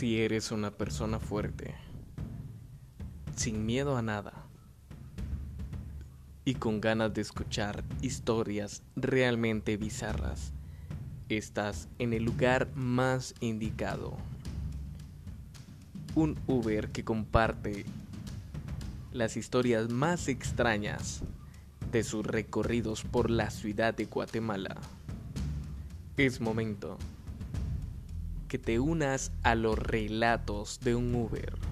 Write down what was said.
Si eres una persona fuerte, sin miedo a nada y con ganas de escuchar historias realmente bizarras, estás en el lugar más indicado. Un Uber que comparte las historias más extrañas de sus recorridos por la ciudad de Guatemala. Es momento que te unas a los relatos de un Uber.